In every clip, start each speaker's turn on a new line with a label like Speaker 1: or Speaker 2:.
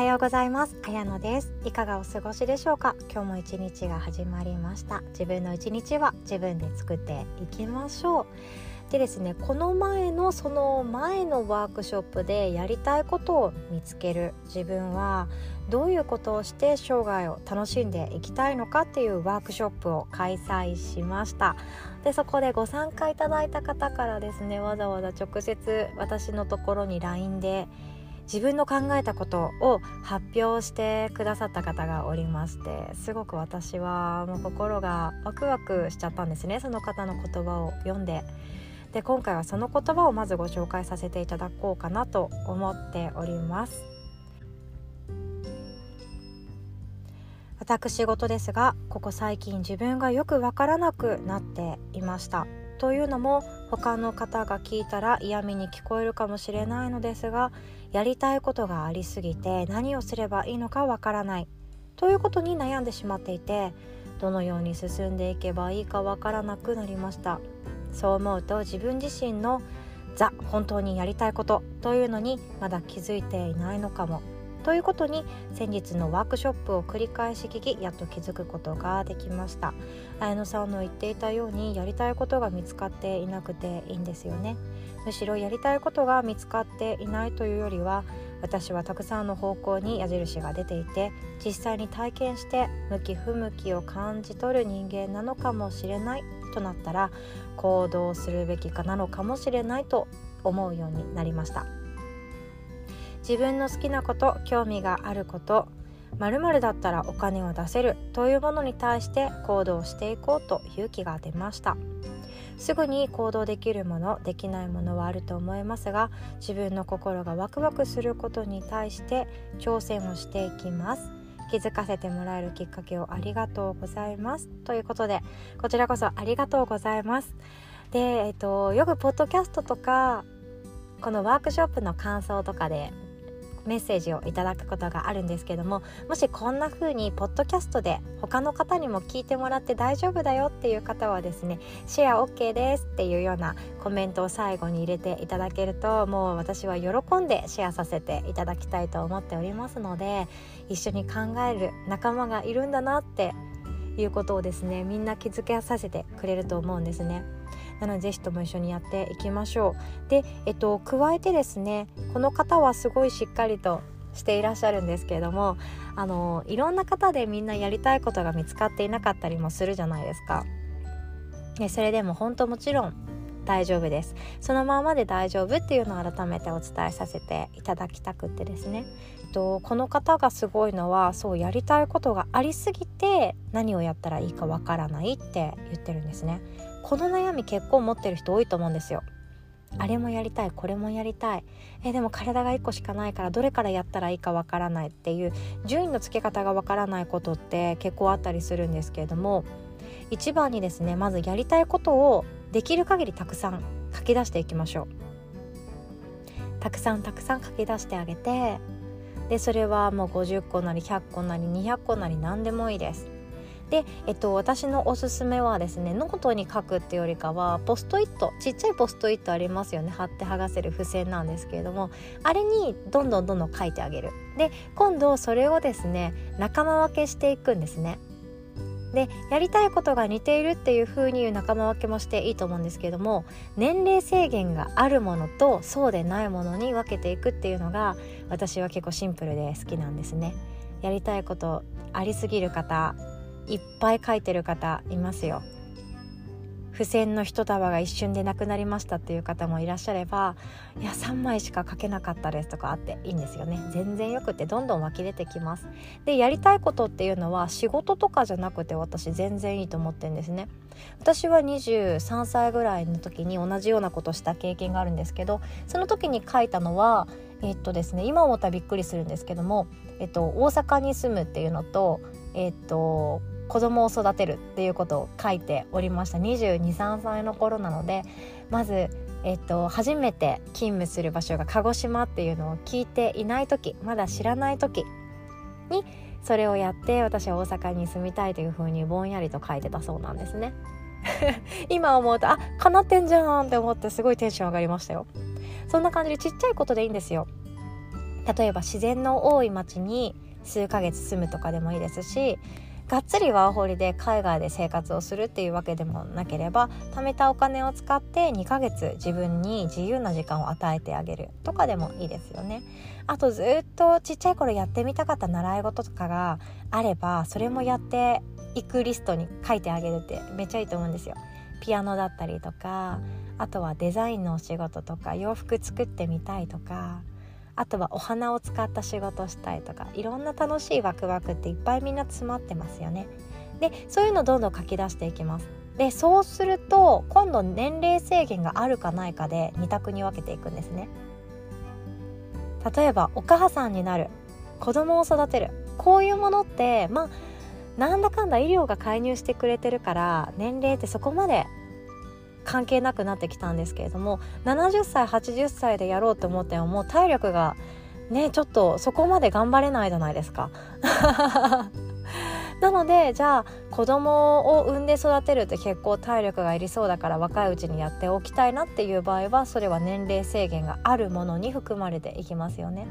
Speaker 1: はようございます。あやのです。いかがお過ごしでしょうか？今日も一日が始まりました。自分の一日は自分で作っていきましょう。でですねこの前のその前のワークショップでやりたいことを見つける。自分はどういうことをして生涯を楽しんでいきたいのかっていうワークショップを開催しました。でそこでご参加いただいた方からですねわざわざ直接私のところに LINE で自分の考えたことを発表してくださった方がおりましてすごく私はもう心がワクワクしちゃったんですねその方の言葉を読んで。で今回はその言葉をまずご紹介させていただこうかなと思っております。私事ですがここ最近自分がよくわからなくなっていましたというのも他の方が聞いたら嫌味に聞こえるかもしれないのですがやりたいことがありすぎて何をすればいいのかわからない。ということに悩んでしまっていてどのように進んでいけばいいかわからなくなりました。そう思うと自分自身のザ本当にやりたいことというのにまだ気づいていないのかも。ということに先日のワークショップを繰り返し聞きやっと気づくことができました。綾野さんの言っていたようにやりたいことが見つかっていなくていいんですよね。むしろやりたいことが見つかっていないというよりは私はたくさんの方向に矢印が出ていて実際に体験して向き不向きを感じ取る人間なのかもしれないとなったら行動するべきかなのかもしれないと思うようになりました。自分の好きなこと興味があることまるだったらお金を出せるというものに対して行動していこうと勇気が出ました。すぐに行動できるものできないものはあると思いますが自分の心がワクワクすることに対して挑戦をしていきます。気づかせてもらえるきっかけをありがとうございます。ということでこちらこそありがとうございます。で、えっと、よくポッドキャストとかこのワークショップの感想とかでメッセージをいただくことがあるんですけどももしこんな風にポッドキャストで他の方にも聞いてもらって大丈夫だよっていう方はですねシェア OK ですっていうようなコメントを最後に入れていただけるともう私は喜んでシェアさせていただきたいと思っておりますので一緒に考える仲間がいるんだなっていうことをですねみんな気づけさせてくれると思うんですね。なのでぜひとも一緒にやっていきましょう。で、えっと、加えてですねこの方はすごいしっかりとしていらっしゃるんですけれどもあのいろんな方でみんなやりたいことが見つかっていなかったりもするじゃないですか。でそれでも本当もちろん大丈夫です。そのままで大丈夫っていうのを改めてお伝えさせていただきたくってですね。とこの方がすごいのはそうやりたいことがありすぎて何をやったらいいかわからないって言ってるんですね。この悩み結構持ってる人多いと思うんですよ。あれもやりたいこれもやりたい。えでも体が1個しかないからどれからやったらいいかわからないっていう順位の付け方がわからないことって結構あったりするんですけれども一番にですねまずやりたいことをできる限りたくさん書き出していきましょう。たくさんたくさん書き出してあげてでそれはもう50個なり100個なり200個なり何でもいいです。で、えっと、私のおすすめはですねノートに書くっていうよりかはポストイットちっちゃいポストイットありますよね。貼って剥がせる付箋なんですけれどもあれにどんどんどんどん書いてあげる。で今度それをですね仲間分けしていくんですね。でやりたいことが似ているっていう風に言う仲間分けもしていいと思うんですけども年齢制限があるものとそうでないものに分けていくっていうのが私は結構シンプルで好きなんですね。やりたいことありすぎる方いっぱい書いてる方いますよ。付箋の一束が一瞬でなくなりましたっていう方もいらっしゃればいや3枚しか書けなかったですとかあっていいんですよね。全然よくてどんどん湧き出てきます。でやりたいことっていうのは仕事とかじゃなくて私全然いいと思ってるんですね。私は23歳ぐらいの時に同じようなことした経験があるんですけどその時に書いたのはえっとですね今思ったらびっくりするんですけども、えっと、大阪に住むっていうのとえっと子供を育てるっていうことを書いておりました223歳の頃なのでまず、えっと、初めて勤務する場所が鹿児島っていうのを聞いていない時まだ知らない時にそれをやって私は大阪に住みたいというふうにぼんやりと書いてたそうなんですね。今思うとあかなってんじゃんって思ってすごいテンション上がりましたよ。そんな感じでちっちゃいことでいいんですよ。例えば自然の多い町に数ヶ月住むとかでもいいですしがっつりワーホリで海外で生活をするっていうわけでもなければ貯めたお金を使って2ヶ月自分に自由な時間を与えてあげるとかでもいいですよね。あとずっとちっちゃい頃やってみたかった習い事とかがあればそれもやっていくリストに書いてあげるってめっちゃいいと思うんですよ。ピアノだったりとかあとはデザインのお仕事とか洋服作ってみたいとかあとはお花を使った仕事したいとかいろんな楽しいワクワクっていっぱいみんな詰まってますよね。でそういうのどんどん書き出していきます。でそうすると今度年齢制限があるかないかで2択に分けていくんですね。例えばお母さんになる子供を育てるこういうものってまあなんだかんだ医療が介入してくれてるから年齢ってそこまで関係なくなってきたんですけれども70歳80歳でやろうと思ってももう体力がねちょっとそこまで頑張れないじゃないですか。なのでじゃあ子供を産んで育てるって結構体力がいりそうだから若いうちにやっておきたいなっていう場合はそれは年齢制限があるものに含まれていきますよね。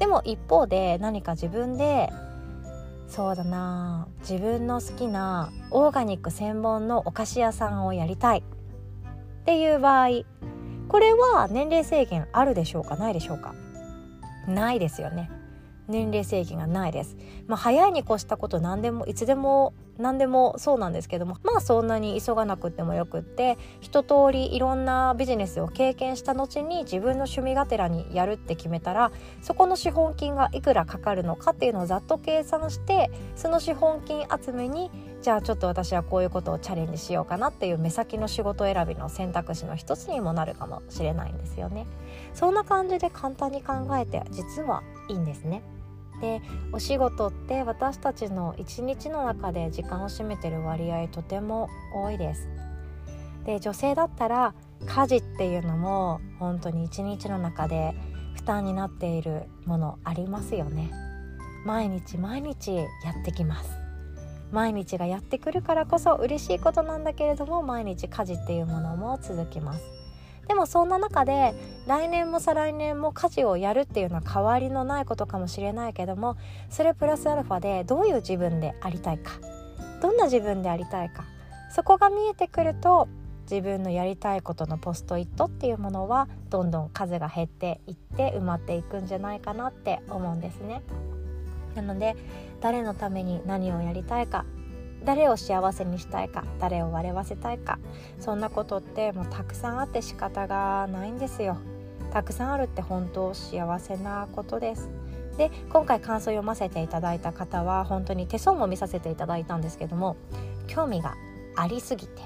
Speaker 1: でも一方で何か自分でそうだな自分の好きなオーガニック専門のお菓子屋さんをやりたいっていう場合これは年齢制限あるでしょうか？ないでしょうか？ないですよね。年齢制限がないです。まあ、早いに越したこと何でもいつでも何でもそうなんですけどもまあそんなに急がなくてもよくって一通りいろんなビジネスを経験した後に自分の趣味がてらにやるって決めたらそこの資本金がいくらかかるのかっていうのをざっと計算してその資本金集めにじゃあちょっと私はこういうことをチャレンジしようかなっていう目先の仕事選びの選択肢の一つにもなるかもしれないんですよね。そんな感じで簡単に考えて実はいいんですね。でお仕事って私たちの一日の中で時間を占めてる割合とても多いです。で女性だったら家事っていうのも本当に一日の中で負担になっているものありますよね。毎日毎日やってきます。毎日がやってくるからこそ嬉しいことなんだけれども毎日家事っていうものも続きます。でもそんな中で来年も再来年も家事をやるっていうのは変わりのないことかもしれないけどもそれプラスアルファでどういう自分でありたいかどんな自分でありたいかそこが見えてくると自分のやりたいことのポストイットっていうものはどんどん数が減っていって埋まっていくんじゃないかなって思うんですね。なので誰のために何をやりたいか誰を幸せにしたいか誰を笑わせたいかそんなことってもうたくさんあって仕方がないんですよ。たくさんあるって本当幸せなことです。で今回感想を読ませていただいた方は本当に手相も見させていただいたんですけども興味がありすぎて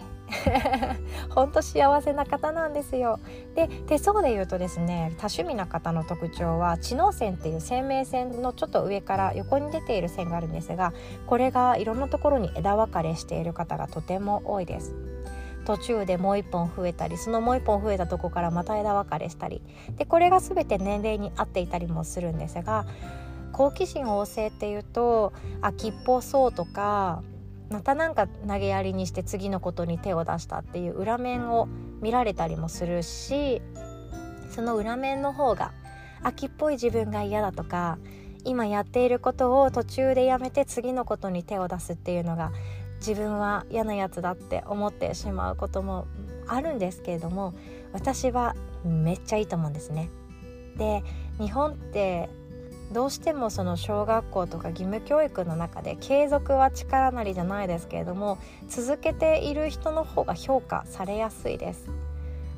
Speaker 1: ほんと幸せな方なんですよ。で手相で言うとですね多趣味な方の特徴は知能線っていう生命線のちょっと上から横に出ている線があるんですがこれがいろんなところに枝分かれしている方がとても多いです。途中でもう一本増えたりそのもう一本増えたとこからまた枝分かれしたり。でこれが全て年齢に合っていたりもするんですが好奇心旺盛っていうと秋っぽそうとかまたなんか投げやりにして次のことに手を出したっていう裏面を見られたりもするしその裏面の方が秋っぽい自分が嫌だとか今やっていることを途中でやめて次のことに手を出すっていうのが自分は嫌なやつだって思ってしまうこともあるんですけれども私はめっちゃいいと思うんですね。で日本ってどうしてもその小学校とか義務教育の中で継続は力なりじゃないですけれども続けている人の方が評価されやすいです。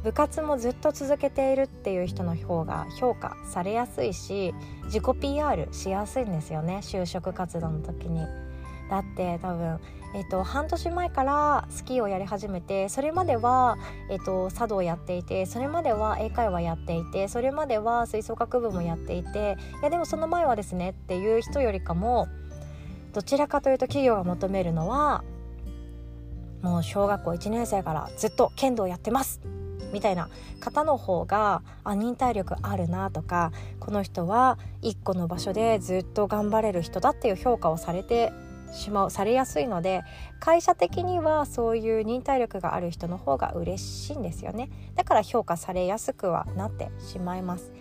Speaker 1: 部活もずっと続けているっていう人の方が評価されやすいし自己 PR しやすいんですよね就職活動の時に。だって多分えっと、半年前からスキーをやり始めてそれまでは、えっと、茶道をやっていてそれまでは英会話やっていてそれまでは吹奏楽部もやっていていやでもその前はですねっていう人よりかもどちらかというと企業が求めるのはもう小学校1年生からずっと剣道やってますみたいな方の方があ忍耐力あるなとかこの人は一個の場所でずっと頑張れる人だっていう評価をされてしまうされやすいので会社的にはそういう忍耐力がある人の方が嬉しいんですよね。だから評価されやすくはなってしまいます。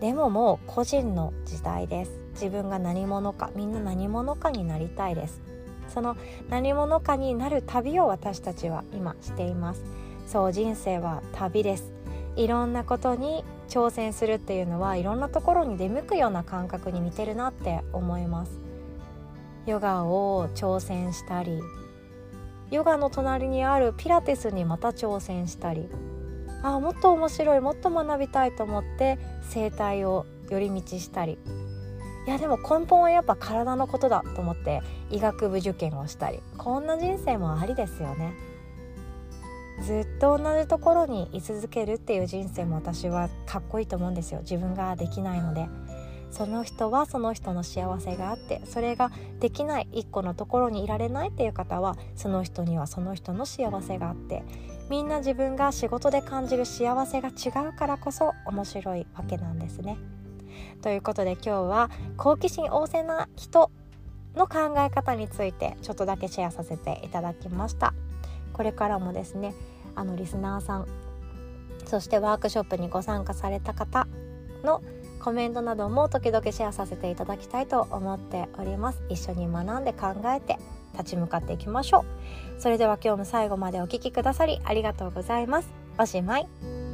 Speaker 1: でももう個人の時代です。自分が何者かみんな何者かになりたいです。その何者かになる旅を私たちは今しています。そう人生は旅です。いろんなことに挑戦するっていうのはいろんなところに出向くような感覚に似てるなって思います。ヨガを挑戦したりヨガの隣にあるピラティスにまた挑戦したりあもっと面白いもっと学びたいと思って整体を寄り道したり。いやでも根本はやっぱ体のことだと思って医学部受験をしたり。こんな人生もありですよね。ずっと同じところに居続けるっていう人生も私はかっこいいと思うんですよ。自分ができないので。その人はその人の幸せがあってそれができない一個のところにいられないっていう方はその人にはその人の幸せがあってみんな自分が仕事で感じる幸せが違うからこそ面白いわけなんですね。ということで今日は好奇心旺盛な人の考え方についてちょっとだけシェアさせていただきましたこれからもですねあのリスナーさんそしてワークショップにご参加された方のコメントなども時々シェアさせていただきたいと思っております。一緒に学んで考えて立ち向かっていきましょう。それでは今日も最後までお聴きくださりありがとうございます。おしまい。